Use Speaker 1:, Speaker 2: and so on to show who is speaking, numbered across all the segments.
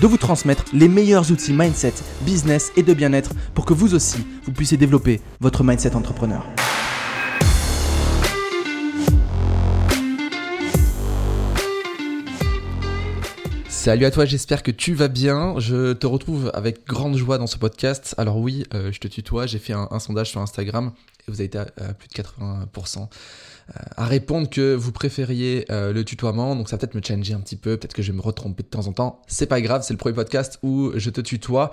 Speaker 1: de vous transmettre les meilleurs outils mindset, business et de bien-être pour que vous aussi, vous puissiez développer votre mindset entrepreneur. Salut à toi, j'espère que tu vas bien. Je te retrouve avec grande joie dans ce podcast. Alors oui, euh, je te tutoie, j'ai fait un, sondage sur Instagram et vous avez été à, plus de 80% euh, à répondre que vous préfériez euh, le tutoiement. Donc ça va peut-être me changer un petit peu, peut-être que je vais me retromper de temps en temps. C'est pas grave, c'est le premier podcast où je te tutoie.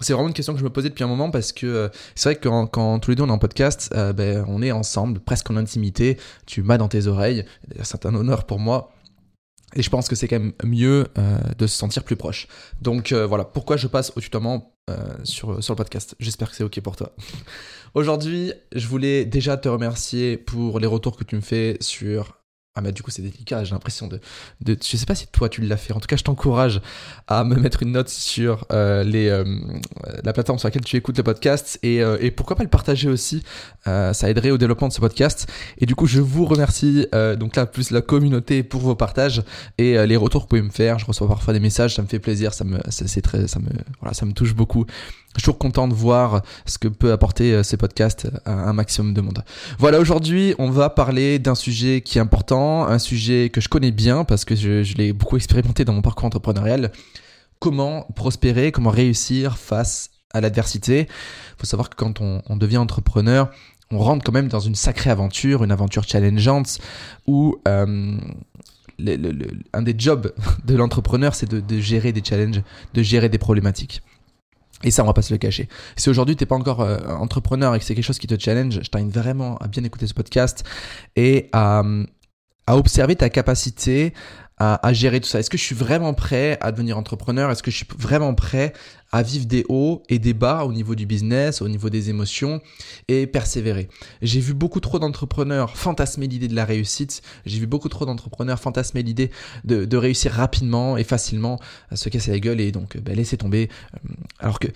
Speaker 1: C'est vraiment une question que je me posais depuis un moment parce que c'est vrai que quand, tous les deux on est en podcast, ben, on est ensemble, presque en intimité. Tu m'as dans tes oreilles. C'est un honneur pour moi et je pense que c'est quand même mieux euh, de se sentir plus proche. Donc euh, voilà, pourquoi je passe au tutoiement euh, sur, sur le podcast? J'espère que c'est OK pour toi. Aujourd'hui, je voulais déjà te remercier pour les retours que tu me fais sur ah mais du coup c'est délicat, j'ai l'impression de, de... Je sais pas si toi tu l'as fait, en tout cas je t'encourage à me mettre une note sur euh, les, euh, la plateforme sur laquelle tu écoutes le podcast et, euh, et pourquoi pas le partager aussi, ça aiderait au développement de ce podcast. Et du coup je vous remercie donc là plus la communauté pour vos partages et les retours que vous pouvez me faire. Je reçois parfois des messages, ça me fait plaisir, ça me, c'est très, ça me, voilà, ça me touche beaucoup. Je suis toujours content de voir ce que peut apporter euh, ces podcasts à un maximum de monde. Voilà, aujourd'hui, on va parler d'un sujet qui est important, un sujet que je connais bien parce que je, l'ai beaucoup expérimenté dans mon parcours entrepreneurial. Comment prospérer, comment réussir face à l'adversité? Il faut savoir que quand on, devient entrepreneur, on rentre quand même dans une sacrée aventure, une aventure challengeante où euh, un des jobs de l'entrepreneur, c'est de, de gérer des challenges, de gérer des problématiques. Et ça, on va pas se le cacher. Si aujourd'hui t'es pas encore euh, entrepreneur et que c'est quelque chose qui te challenge, je t'invite vraiment à bien écouter ce podcast et à, à observer ta capacité à, gérer tout ça Est-ce que je suis vraiment prêt à devenir entrepreneur? Est-ce que je suis vraiment prêt à vivre des hauts et des bas au niveau du business, au niveau des émotions et persévérer? J'ai vu beaucoup trop d'entrepreneurs fantasmer l'idée de la réussite. J'ai vu beaucoup trop d'entrepreneurs fantasmer l'idée de, réussir rapidement et facilement, à se casser la gueule et donc ben, laisser tomber. Euh, alors que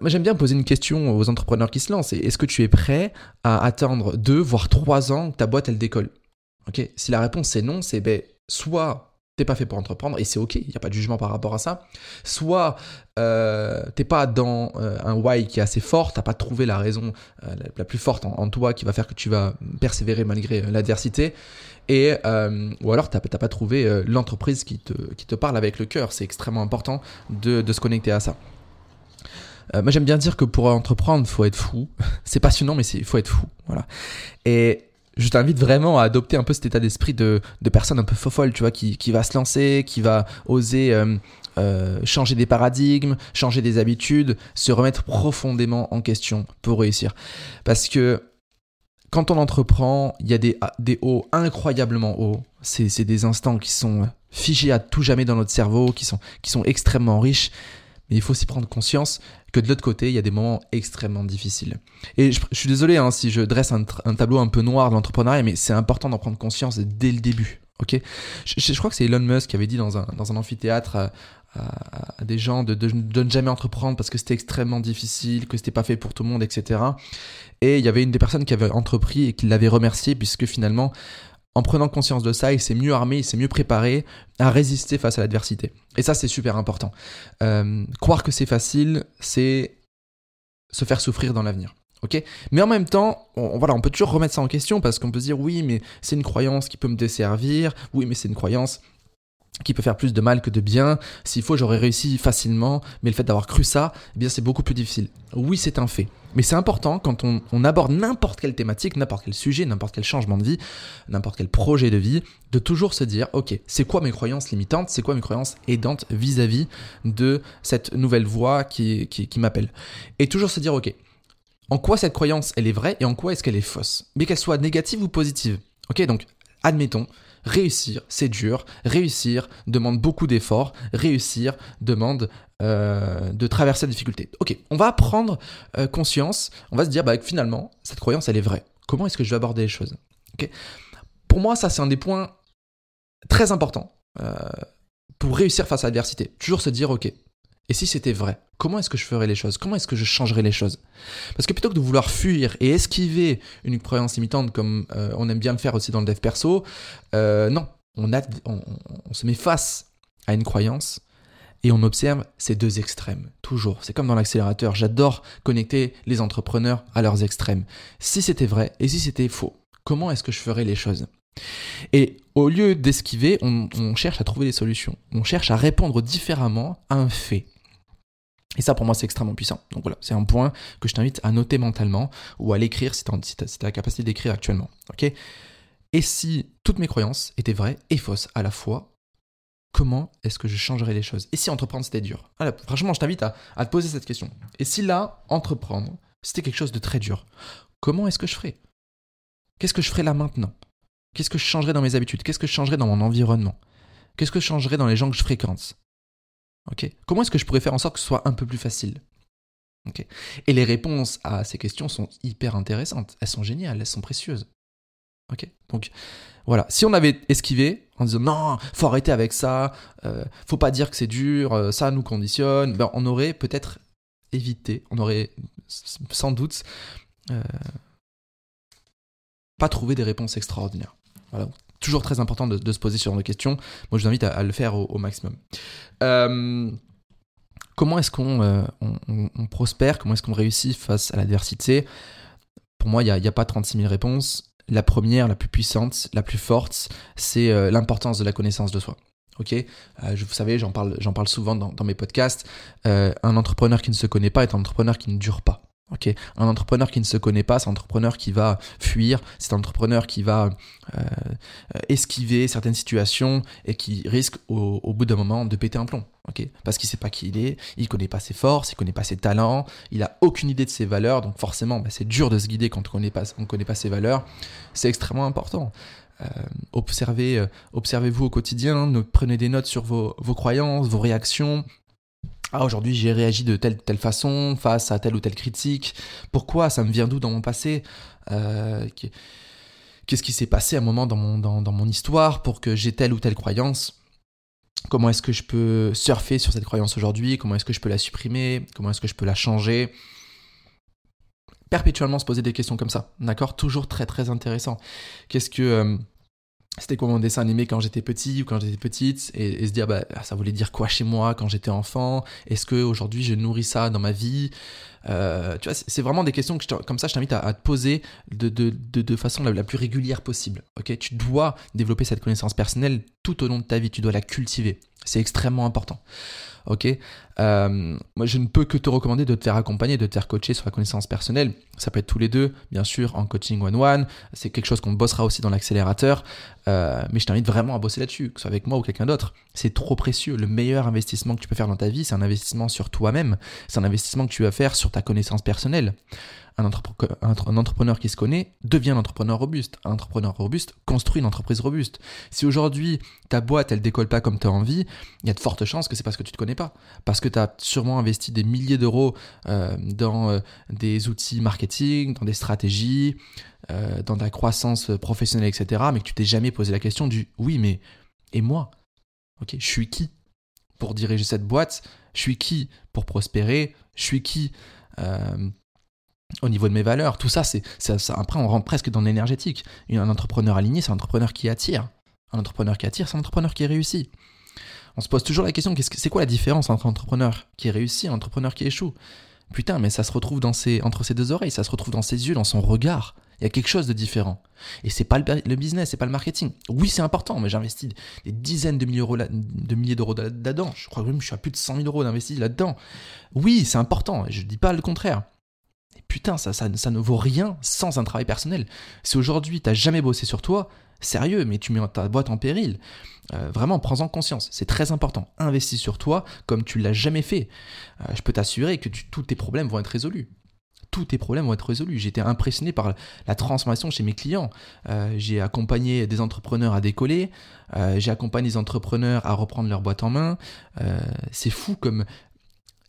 Speaker 1: moi, j'aime bien poser une question aux entrepreneurs qui se lancent. Est-ce que tu es prêt à attendre deux, voire trois ans que ta boîte, elle décolle? Ok? Si la réponse est non, c'est ben, soit t'es pas fait pour entreprendre et c'est ok, il n'y a pas de jugement par rapport à ça. Soit euh, t'es pas dans euh, un why qui est assez fort, t'as pas trouvé la raison euh, la, plus forte en, toi qui va faire que tu vas persévérer malgré euh, l'adversité. Et ou alors t'as pas trouvé l'entreprise qui te, parle avec le cœur. C'est extrêmement important de, de se connecter à ça. moi j'aime bien dire que pour entreprendre, faut être fou. c'est passionnant, mais il faut être fou. Voilà. Et je t'invite vraiment à adopter un peu cet état d'esprit de, de personne un peu fofolle, tu vois, qui, qui va se lancer, qui va oser euh, euh, changer des paradigmes, changer des habitudes, se remettre profondément en question pour réussir. Parce que quand on entreprend, il y a des, des hauts incroyablement hauts. C'est des instants qui sont figés à tout jamais dans notre cerveau, qui sont, qui sont extrêmement riches. Mais il faut aussi prendre conscience que de l'autre côté, il y a des moments extrêmement difficiles. Et je, suis désolé hein, si je dresse un, tableau un peu noir de l'entrepreneuriat, mais c'est important d'en prendre conscience dès le début. Ok? Je, crois que c'est Elon Musk qui avait dit dans un, amphithéâtre à, des gens de, de, ne jamais entreprendre parce que c'était extrêmement difficile, que c'était pas fait pour tout le monde, etc. Et il y avait une des personnes qui avait entrepris et qui l'avait remercié puisque finalement, en prenant conscience de ça, il s'est mieux armé, il s'est mieux préparé à résister face à l'adversité. Et ça, c'est super important. Euh, croire que c'est facile, c'est se faire souffrir dans l'avenir. Ok? Mais en même temps, on, voilà, on peut toujours remettre ça en question parce qu'on peut se dire oui, mais c'est une croyance qui peut me desservir. Oui, mais c'est une croyance qui peut faire plus de mal que de bien. S'il faut, j'aurais réussi facilement, mais le fait d'avoir cru ça, eh bien, c'est beaucoup plus difficile. Oui, c'est un fait. Mais c'est important quand on, aborde n'importe quelle thématique, n'importe quel sujet, n'importe quel changement de vie, n'importe quel projet de vie, de toujours se dire, ok, c'est quoi mes croyances limitantes, c'est quoi mes croyances aidantes vis-à-vis de cette nouvelle qui, qui, qui m'appelle. Et toujours se dire, ok, en quoi cette croyance elle est vraie et en quoi est-ce qu'elle est fausse, mais qu'elle soit négative ou positive. Ok, donc admettons réussir, c'est dur. Réussir demande beaucoup d'efforts. Réussir demande euh, de traverser la difficulté. Ok, on va prendre euh, conscience. On va se dire, bah, finalement, cette croyance, elle est vraie. Comment est-ce que je vais aborder les choses? Ok. Pour moi, ça, c'est un des points très importants euh, pour réussir face à l'adversité. Toujours se dire, ok, et si c'était vrai Comment est-ce que je ferais les choses? Comment est-ce que je changerais les choses? Parce que plutôt que de vouloir fuir et esquiver une croyance limitante comme euh, on aime bien le faire aussi dans le dev perso, euh, non, on, se met face à une croyance et on observe ces deux extrêmes, toujours. C'est comme dans l'accélérateur, j'adore connecter les entrepreneurs à leurs extrêmes. Si c'était vrai et si c'était faux, comment est-ce que je ferais les choses? Et au lieu d'esquiver, on, cherche à trouver des solutions. On cherche à répondre différemment à un fait. Et ça, pour moi, c'est extrêmement puissant. Donc voilà, c'est un point que je t'invite à noter mentalement ou à l'écrire si tu as, la capacité d'écrire actuellement. Et si toutes mes croyances étaient vraies et fausses à la fois, comment est-ce que je changerais les choses? Et si entreprendre, c'était dur? Franchement, je t'invite à, à, te poser cette question. Et si là, entreprendre, c'était quelque chose de très dur, comment est-ce que je ferais? Qu'est-ce que je ferais là maintenant? Qu'est-ce que je changerais dans mes habitudes? Qu'est-ce que je changerais dans mon environnement? Qu'est-ce que je changerais dans les gens que je fréquente? Comment est-ce que je pourrais faire en sorte que ce soit un peu plus facile? Et les réponses à ces questions sont hyper intéressantes. Elles sont géniales, elles sont précieuses. Donc voilà, si on avait esquivé en disant non, faut arrêter avec ça, euh, faut pas dire que c'est dur, euh, ça nous conditionne, ben, on aurait peut-être évité, on aurait sans doute euh, pas trouvé des réponses extraordinaires. Voilà, toujours très important de, se poser sur des questions. Moi, je vous invite à, le faire au, maximum. Euh, comment est-ce qu'on euh, prospère? Comment est-ce qu'on réussit face à l'adversité? Pour moi, il n'y a, pas 36 000 réponses. La première, la plus puissante, la plus forte, c'est euh, l'importance de la connaissance de soi. Ok, vous savez, j'en parle, j'en parle souvent dans mes podcasts. un entrepreneur qui ne se connaît pas est un entrepreneur qui ne dure pas. Ok, un entrepreneur qui ne se connaît pas, c'est un entrepreneur qui va fuir, c'est un entrepreneur qui va euh, esquiver certaines situations et qui risque au, bout d'un moment de péter un plomb. Ok, parce qu'il sait pas qui il est, il connaît pas ses forces, il connaît pas ses talents, il a aucune idée de ses valeurs, donc forcément, bah, c'est dur de se guider quand on connaît pas, on connaît pas ses valeurs. C'est extrêmement important. Euh, observez, euh, observez-vous au quotidien, prenez des notes sur vos, vos croyances, vos réactions, ah, aujourd'hui j'ai réagi de telle telle façon face à telle ou telle critique. Pourquoi Ça me vient d'où dans mon passé? Euh, Qu'est-ce qui s'est passé à un moment dans mon, dans, dans mon histoire pour que j'ai telle ou telle croyance? Comment est-ce que je peux surfer sur cette croyance aujourd'hui? Comment est-ce que je peux la supprimer? Comment est-ce que je peux la changer? Perpétuellement se poser des questions comme ça, d'accord? Toujours très très intéressant. Qu'est-ce que... Euh, c'était quoi mon dessin animé quand j'étais petit ou quand j'étais petite et, se dire bah ça voulait dire quoi chez moi quand j'étais enfant? Est-ce que aujourd'hui je nourris ça dans ma vie? Euh, tu vois c'est vraiment des questions que comme ça je t'invite à, te poser de, de, de, façon la, plus régulière possible ok? Tu dois développer cette connaissance personnelle tout au long de ta vie tu dois la cultiver c'est extrêmement important ok? Euh, Moi, je ne peux que te recommander de te faire accompagner, de te faire coacher sur la connaissance personnelle. Ça peut être tous les deux, bien sûr, en coaching one-one. C'est quelque chose qu'on bossera aussi dans l'accélérateur. Euh, mais je t'invite vraiment à bosser là-dessus, que ce soit avec moi ou quelqu'un d'autre. C'est trop précieux. Le meilleur investissement que tu peux faire dans ta vie, c'est un investissement sur toi-même. C'est un investissement que tu vas faire sur ta connaissance personnelle. Un, entrepreneur qui se connaît devient un entrepreneur robuste. Un entrepreneur robuste construit une entreprise robuste. Si aujourd'hui ta boîte elle décolle pas comme tu as envie, il y a de fortes chances que c'est parce que tu te connais pas. Parce que tu as sûrement investi des milliers d'euros euh, dans euh, des outils marketing, dans des stratégies, euh, dans ta croissance professionnelle, etc. Mais que tu t'es jamais posé la question du oui, mais et moi? Ok, je suis qui pour diriger cette boîte? Je suis qui pour prospérer? Je suis qui au niveau de mes valeurs, tout ça, c'est ça, après on rentre presque dans l'énergétique. Un entrepreneur aligné, c'est un entrepreneur qui attire. Un entrepreneur qui attire, c'est un entrepreneur qui réussit. On se pose toujours la question, c'est quoi la différence entre un entrepreneur qui réussit et un entrepreneur qui échoue? Putain, mais ça se retrouve dans entre ses deux oreilles, ça se retrouve dans ses yeux, dans son regard. Il y a quelque chose de différent. Et c'est pas le, business, c'est pas le marketing. Oui, c'est important, mais j'investis des dizaines de milliers, de milliers d'euros là-dedans. Je crois que je suis à plus de 100 000 euros d'investis là-dedans. Oui, c'est important, je dis pas le contraire putain, ça, ça, ne vaut rien sans un travail personnel. Si aujourd'hui t'as jamais bossé sur toi, sérieux, mais tu mets ta boîte en péril. Euh, vraiment, prends-en conscience, c'est très important. Investis sur toi comme tu l'as jamais fait. Euh, je peux t'assurer que tous tes problèmes vont être résolus. Tous tes problèmes vont être résolus. J'étais impressionné par la transformation chez mes clients. Euh, j'ai accompagné des entrepreneurs à décoller, euh, j'ai accompagné des entrepreneurs à reprendre leur boîte en main. Euh, c'est fou comme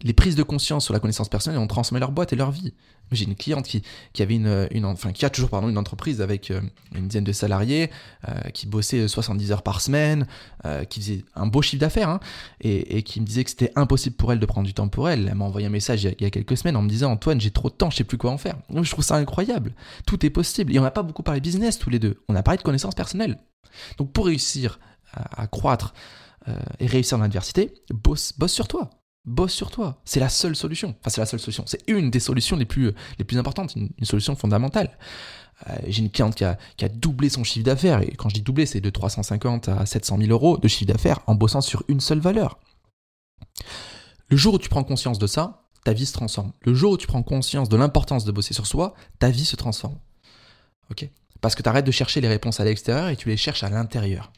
Speaker 1: les prises de conscience sur la connaissance personnelle ont transformé leur boîte et leur vie. J'ai une cliente qui, avait une, enfin, qui a toujours pardon, une entreprise avec euh, une dizaine de salariés, euh, qui bossait 70 heures par semaine, euh, qui faisait un beau chiffre d'affaires, hein, et, qui me disait que c'était impossible pour elle de prendre du temps pour elle. Elle m'a envoyé un message il y, a, quelques semaines en me disant Antoine, j'ai trop de temps, je sais plus quoi en faire. Donc, je trouve ça incroyable. Tout est possible. Et on n'a pas beaucoup parlé business tous les deux. On a parlé de connaissances personnelles. Donc pour réussir à, croître et réussir dans l'adversité, bosse sur toi bosse sur toi. C'est la seule solution. Enfin, c'est la seule solution. C'est une des solutions les plus, les plus importantes, une, solution fondamentale. Euh, j'ai une cliente qui a, doublé son chiffre d'affaires. Et quand je dis doublé, c'est de 350 à 700 000 euros de chiffre d'affaires en bossant sur une seule valeur. Le jour où tu prends conscience de ça, ta vie se transforme. Le jour où tu prends conscience de l'importance de bosser sur soi, ta vie se transforme. Parce que tu arrêtes de chercher les réponses à l'extérieur et tu les cherches à l'intérieur.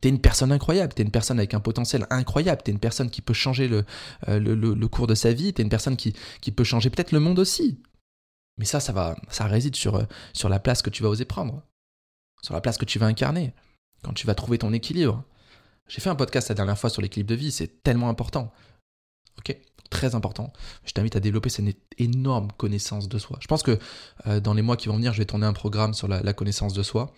Speaker 1: T'es une personne incroyable, t'es une personne avec un potentiel incroyable, t'es une personne qui peut changer le, euh, cours de sa vie, t'es une personne qui, peut changer peut-être le monde aussi. Mais ça, ça, va, ça réside sur, euh, sur la place que tu vas oser prendre, sur la place que tu vas incarner, quand tu vas trouver ton équilibre. J'ai fait un podcast la dernière fois sur l'équilibre de vie, c'est tellement important. Ok? Très important. Je t'invite à développer cette énorme connaissance de soi. Je pense que euh, dans les mois qui vont venir, je vais tourner un programme sur la connaissance de soi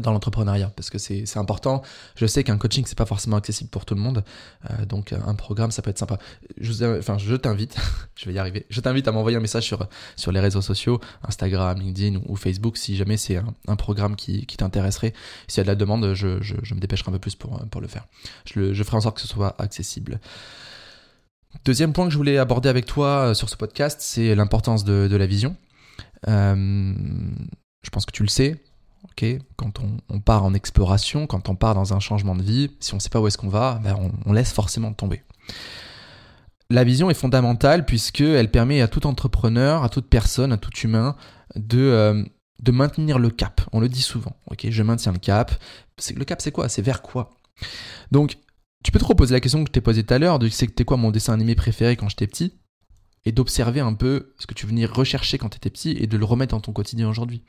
Speaker 1: dans l'entrepreneuriat parce que c'est important. Je sais qu'un coaching c'est pas forcément accessible pour tout le monde, euh, donc un programme ça peut être sympa. Je, je t'invite, je vais y arriver. Je t'invite à m'envoyer un message sur sur les réseaux sociaux, Instagram, LinkedIn ou, Facebook si jamais c'est un, programme qui, qui t'intéresserait. S'il y a de la demande, je, je, me dépêcherai un peu plus pour pour le faire. Je, je ferai en sorte que ce soit accessible. Deuxième point que je voulais aborder avec toi euh, sur ce podcast, c'est l'importance de, de la vision. Euh, je pense que tu le sais, quand on, part en exploration, quand on part dans un changement de vie, si on ne sait pas où est-ce qu'on va, ben, on, laisse forcément tomber. La vision est fondamentale puisqu'elle permet à tout entrepreneur, à toute personne, à tout humain de, euh, maintenir le cap. On le dit souvent. je maintiens le cap. Le cap, c'est quoi? C'est vers quoi? Donc, tu peux te reposer la question que je t'ai posée tout à l'heure de c'était quoi mon dessin animé préféré quand j'étais petit? Et d'observer un peu ce que tu venais rechercher quand tu étais petit et de le remettre dans ton quotidien aujourd'hui.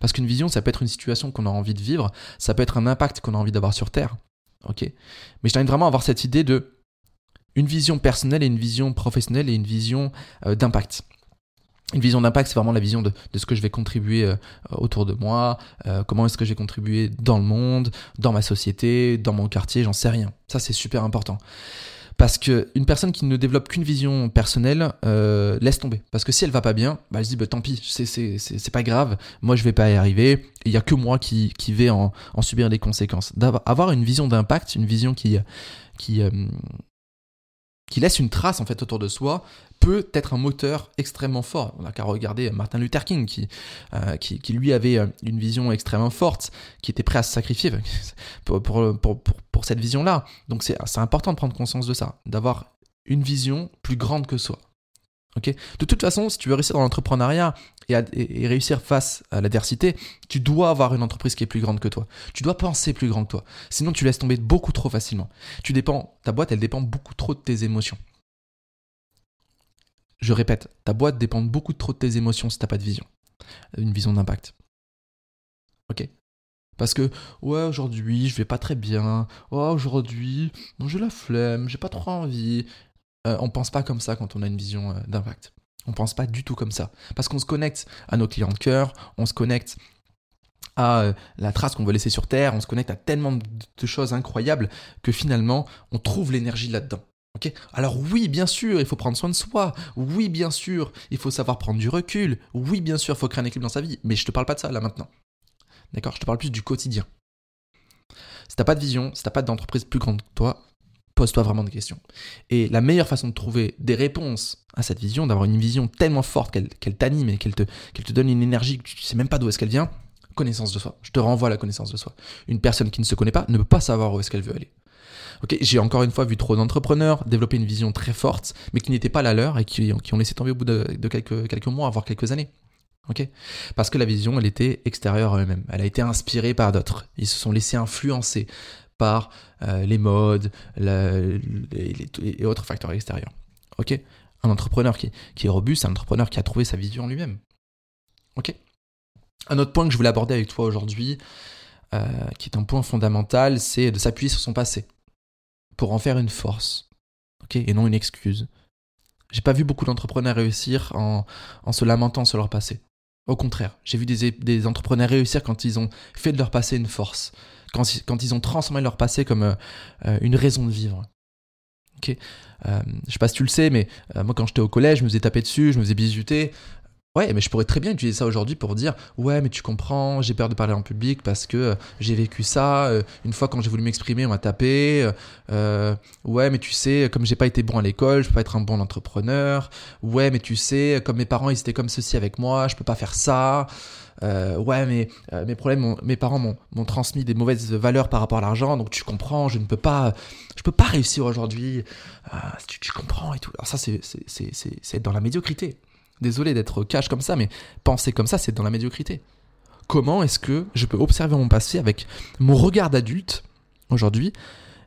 Speaker 1: Parce qu'une vision, ça peut être une situation qu'on a envie de vivre, ça peut être un impact qu'on a envie d'avoir sur Terre. Ok? Mais je t'invite vraiment à avoir cette idée de une vision personnelle et une vision professionnelle et une vision euh, d'impact. Une vision d'impact, c'est vraiment la vision de, ce que je vais contribuer euh, autour de moi, euh, comment est-ce que j'ai contribué dans le monde, dans ma société, dans mon quartier, j'en sais rien. Ça, c'est super important. Parce que une personne qui ne développe qu'une vision personnelle euh, laisse tomber. Parce que si elle va pas bien, bah, elle se dit bah, tant pis, c'est pas grave, moi je vais pas y arriver, il y a que moi qui, qui vais en, en subir les conséquences. D'avoir une vision d'impact, une vision qui, qui, euh, qui laisse une trace en fait autour de soi peut être un moteur extrêmement fort. On n'a qu'à regarder Martin Luther King qui, euh, qui, lui avait euh, une vision extrêmement forte, qui était prêt à se sacrifier pour, pour, pour, pour cette vision-là. Donc c'est important de prendre conscience de ça, d'avoir une vision plus grande que soi de toute façon, si tu veux réussir dans l'entrepreneuriat et, réussir face à l'adversité, tu dois avoir une entreprise qui est plus grande que toi. Tu dois penser plus grand que toi. Sinon, tu laisses tomber beaucoup trop facilement. Tu dépends, ta boîte, elle dépend beaucoup trop de tes émotions. Je répète, ta boîte dépend beaucoup trop de tes émotions si tu n'as pas de vision. Une vision d'impact. Ok? Parce que, ouais, aujourd'hui, je vais pas très bien. Oh, aujourd'hui, j'ai la flemme, j'ai pas trop envie. Euh, on pense pas comme ça quand on a une vision euh, d'impact. On pense pas du tout comme ça. Parce qu'on se connecte à nos clients de cœur, on se connecte à euh, la trace qu'on veut laisser sur Terre, on se connecte à tellement de choses incroyables que finalement, on trouve l'énergie là-dedans. Alors oui, bien sûr, il faut prendre soin de soi. Oui, bien sûr, il faut savoir prendre du recul. Oui, bien sûr, il faut créer un équilibre dans sa vie. Mais je te parle pas de ça là maintenant. D'accord? Je te parle plus du quotidien. Si t'as pas de vision, si t'as pas d'entreprise plus grande que toi, pose-toi vraiment des questions. Et la meilleure façon de trouver des réponses à cette vision, d'avoir une vision tellement forte qu'elle t'anime et qu'elle te, te donne une énergie que tu sais même pas d'où est-ce qu'elle vient, connaissance de soi. Je te renvoie à la connaissance de soi. Une personne qui ne se connaît pas ne peut pas savoir où est-ce qu'elle veut aller. J'ai encore une fois vu trop d'entrepreneurs développer une vision très forte, mais qui n'était pas la leur et qui, qui, ont laissé tomber au bout de, quelques, quelques mois, voire quelques années. Parce que la vision, elle était extérieure à eux-mêmes. Elle a été inspirée par d'autres. Ils se sont laissés influencer par euh, les modes et, autres facteurs extérieurs. Ok? Un entrepreneur qui est, robuste, un entrepreneur qui a trouvé sa vision lui-même. Ok? Un autre point que je voulais aborder avec toi aujourd'hui, euh, qui est un point fondamental, c'est de s'appuyer sur son passé pour en faire une force, Et non une excuse. J'ai pas vu beaucoup d'entrepreneurs réussir en, se lamentant sur leur passé. Au contraire, j'ai vu des, entrepreneurs réussir quand ils ont fait de leur passé une force, quand, ils ont transformé leur passé comme euh, euh, une raison de vivre. Ok, euh, je sais pas si tu le sais, mais moi quand j'étais au collège, je me faisais taper dessus, je me faisais bisuter. Ouais, mais je pourrais très bien utiliser ça aujourd'hui pour dire ouais, mais tu comprends, j'ai peur de parler en public parce que j'ai vécu ça. Une fois quand j'ai voulu m'exprimer, on m'a tapé. Ouais, mais tu sais, comme j'ai pas été bon à l'école, je peux pas être un bon entrepreneur. Ouais, mais tu sais, comme mes parents ils étaient comme ceci avec moi, je peux pas faire ça. Ouais, mais mes problèmes, mes parents m'ont transmis des mauvaises valeurs par rapport à l'argent, donc tu comprends, je ne peux pas, réussir aujourd'hui. Tu, tu, comprends et tout. Alors ça, c'est dans la médiocrité. Désolé d'être cash comme ça, mais penser comme ça, c'est dans la médiocrité. Comment est-ce que je peux observer mon passé avec mon regard d'adulte aujourd'hui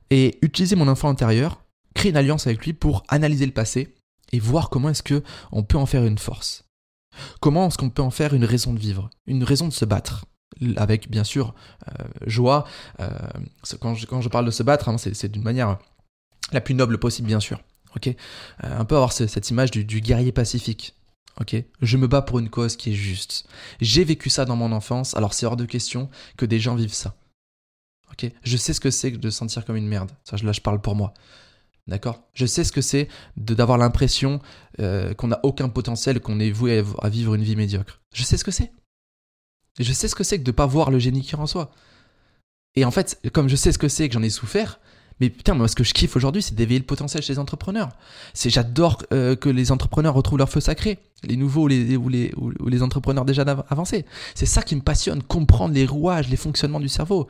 Speaker 1: et utiliser mon enfant intérieur, créer une alliance avec lui pour analyser le passé et voir comment est-ce que on peut en faire une force? Comment est-ce qu'on peut en faire une raison de vivre, une raison de se battre? Avec bien sûr euh, joie. Euh, quand, je, parle de se battre, hein, c'est d'une manière la plus noble possible, bien sûr. Ok, euh, un peu avoir cette image du, guerrier pacifique. Je me bats pour une cause qui est juste. J'ai vécu ça dans mon enfance, alors c'est hors de question que des gens vivent ça. Je sais ce que c'est de sentir comme une merde. Ça, là, je parle pour moi. D'accord? Je sais ce que c'est d'avoir l'impression euh, qu'on n'a aucun potentiel, qu'on est voué à, vivre une vie médiocre. Je sais ce que c'est. Je sais ce que c'est que de ne pas voir le génie qui est en soi. Et en fait, comme je sais ce que c'est que j'en ai souffert, mais putain, moi, ce que je kiffe aujourd'hui, c'est d'éveiller le potentiel chez les entrepreneurs. J'adore euh, que les entrepreneurs retrouvent leur feu sacré, les nouveaux ou les entrepreneurs déjà avancés. C'est ça qui me passionne, comprendre les rouages, les fonctionnements du cerveau.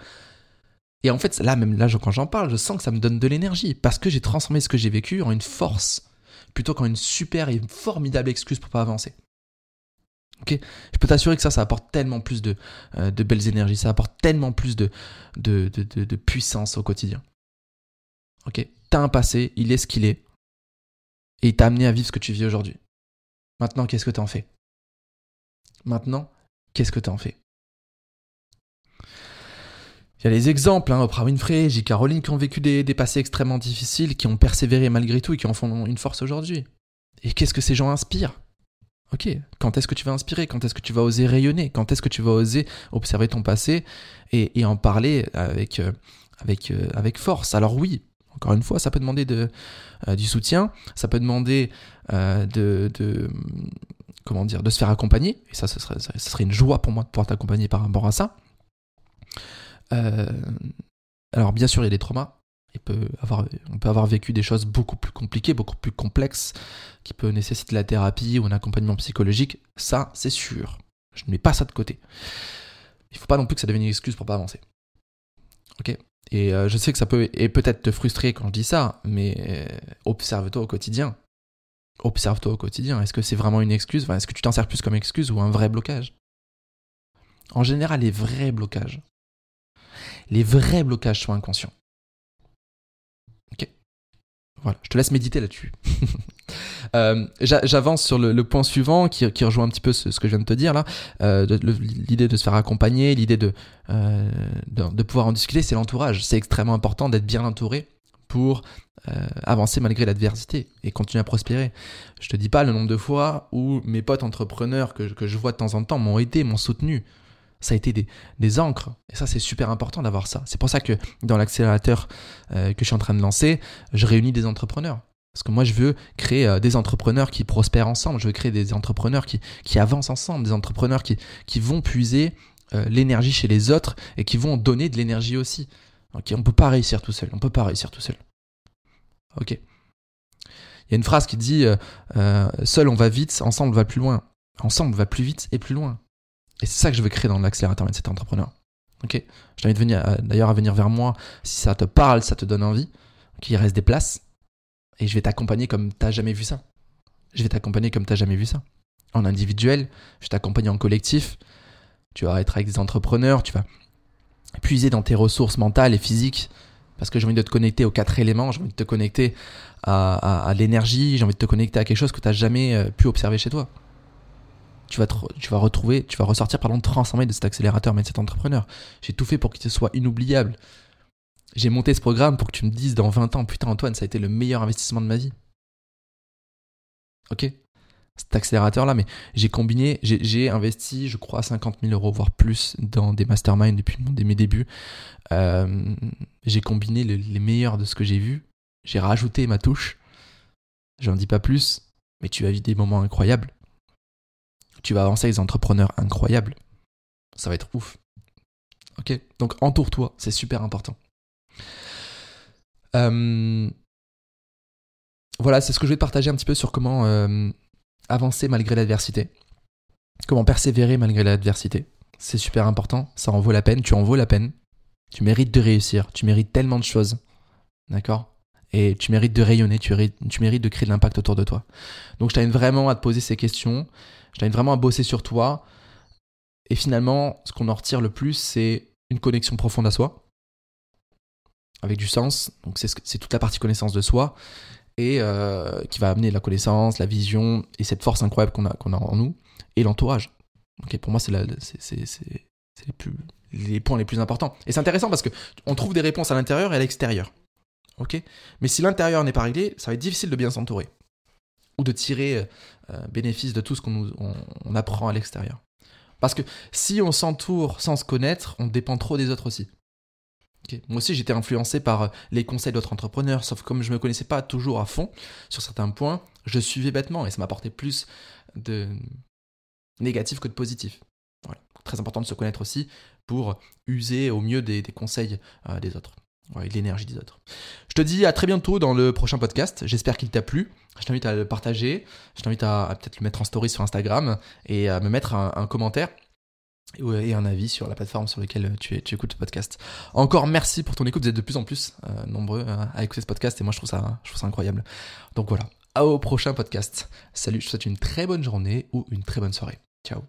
Speaker 1: Et en fait, là, même là, quand j'en parle, je sens que ça me donne de l'énergie parce que j'ai transformé ce que j'ai vécu en une force plutôt qu'en une super et formidable excuse pour pas avancer. Je peux t'assurer que ça, ça apporte tellement plus de, euh, belles énergies, ça apporte tellement plus de, de puissance au quotidien. Ok? T'as un passé, il est ce qu'il est. Et il t'a amené à vivre ce que tu vis aujourd'hui. Maintenant, qu'est-ce que t'en fais? Maintenant, qu'est-ce que t'en fais? Il y a les exemples, hein, Oprah Winfrey, J. Caroline, qui ont vécu des, passés extrêmement difficiles, qui ont persévéré malgré tout et qui en font une force aujourd'hui. Et qu'est-ce que ces gens inspirent? Ok, quand est-ce que tu vas inspirer? Quand est-ce que tu vas oser rayonner? Quand est-ce que tu vas oser observer ton passé et, en parler avec, euh, euh, force? Alors oui, encore une fois, ça peut demander de, euh, du soutien, ça peut demander de, comment dire, de se faire accompagner, et ça, ce serait une joie pour moi de pouvoir t'accompagner par rapport à ça. Euh, alors bien sûr, il y a des traumas. Peut on peut avoir vécu des choses beaucoup plus compliquées, beaucoup plus complexes, qui peuvent nécessiter la thérapie ou un accompagnement psychologique. Ça, c'est sûr. Je ne mets pas ça de côté. Il ne faut pas non plus que ça devienne une excuse pour pas avancer. Ok? Et euh, je sais que ça peut et peut-être te frustrer quand je dis ça, mais euh, observe-toi au quotidien. Observe-toi au quotidien. Est-ce que c'est vraiment une excuse? Est-ce que tu t'en sers plus comme excuse ou un vrai blocage? En général, les vrais blocages, les vrais blocages sont inconscients. Ok Voilà, je te laisse méditer là-dessus. Euh, j'avance sur le, point suivant qui, rejoint un petit peu ce, que je viens de te dire là. Euh, l'idée de se faire accompagner, l'idée euh, de, pouvoir en discuter, c'est l'entourage. C'est extrêmement important d'être bien entouré pour avancer malgré l'adversité et continuer à prospérer. Je te dis pas le nombre de fois où mes potes entrepreneurs que je vois de temps en temps m'ont aidé, m'ont soutenu. Ça a été des, des encres. Et ça, c'est super important d'avoir ça. C'est pour ça que dans l'accélérateur que je suis en train de lancer, je réunis des entrepreneurs parce que moi, je veux créer euh, des entrepreneurs qui prospèrent ensemble. Je veux créer des entrepreneurs qui, avancent ensemble, des entrepreneurs qui, vont puiser euh, l'énergie chez les autres et qui vont donner de l'énergie aussi. Ok, on peut pas réussir tout seul. On peut pas réussir tout seul. Ok. Il y a une phrase qui dit euh, Seul on va vite, ensemble on va plus loin. Ensemble on va plus vite et plus loin. Et c'est ça que je veux créer dans l'accélérateur cet entrepreneur. Ok? Je t'invite d'ailleurs à venir vers moi si ça te parle, ça te donne envie. Qu'il reste des places et je vais t'accompagner comme t'as jamais vu ça. Je vais t'accompagner comme t'as jamais vu ça. En individuel, je t'accompagne en collectif. Tu vas être avec des entrepreneurs, tu vas puiser dans tes ressources mentales et physiques. Parce que j'ai envie de te connecter aux quatre éléments, j'ai envie de te connecter à, l'énergie, j'ai envie de te connecter à quelque chose que tu n'as jamais euh, pu observer chez toi. Tu vas, retrouver, tu vas ressortir transformé de cet accélérateur mais cet entrepreneur. J'ai tout fait pour qu'il soit inoubliable. J'ai monté ce programme pour que tu me dises dans 20 ans, putain Antoine, ça a été le meilleur investissement de ma vie. Ok? Cet accélérateur-là, mais j'ai combiné, j'ai investi, je crois, 50 000 euros, voire plus, dans des masterminds depuis mes débuts. Euh, j'ai combiné les meilleurs de ce que j'ai vu. J'ai rajouté ma touche. J'en dis pas plus, mais tu vas vivre des moments incroyables. Tu vas avancer avec des entrepreneurs incroyables. Ça va être ouf. Ok Donc entoure-toi, c'est super important. Euh, voilà, c'est ce que je vais te partager un petit peu sur comment euh, avancer malgré l'adversité. Comment persévérer malgré l'adversité. C'est super important, ça en vaut la peine, tu en vaut la peine. Tu mérites de réussir, tu mérites tellement de choses. D'accord? Et tu mérites de rayonner, tu, mérites de créer de l'impact autour de toi. Donc je t'invite vraiment à te poser ces questions, je t'invite vraiment à bosser sur toi. Et finalement, ce qu'on en retire le plus, c'est une connexion profonde à soi, avec du sens. Donc c'est toute la partie connaissance de soi et euh, qui va amener la connaissance, la vision et cette force incroyable qu'on a, en nous et l'entourage. Ok, pour moi, c'est les, les points les plus importants. Et c'est intéressant parce qu'on trouve des réponses à l'intérieur et à l'extérieur. Mais si l'intérieur n'est pas réglé, ça va être difficile de bien s'entourer ou de tirer euh, bénéfice de tout ce qu'on on apprend à l'extérieur. Parce que si on s'entoure sans se connaître, on dépend trop des autres aussi. Moi aussi, j'étais influencé par euh, les conseils d'autres entrepreneurs, sauf comme je ne me connaissais pas toujours à fond sur certains points, je suivais bêtement et ça m'apportait plus de négatif que de positif. Très important de se connaître aussi pour user au mieux des, conseils euh, des autres. L'énergie des autres. Je te dis à très bientôt dans le prochain podcast. J'espère qu'il t'a plu. Je t'invite à le partager. Je t'invite à, peut-être le mettre en story sur Instagram et à me mettre un commentaire et un avis sur la plateforme sur laquelle tu, écoutes ce podcast. Encore merci pour ton écoute, vous êtes de plus en plus euh, nombreux euh, à écouter ce podcast et moi je trouve ça, je trouve ça incroyable. Donc voilà, au prochain podcast. Salut, je te souhaite une très bonne journée ou une très bonne soirée. Ciao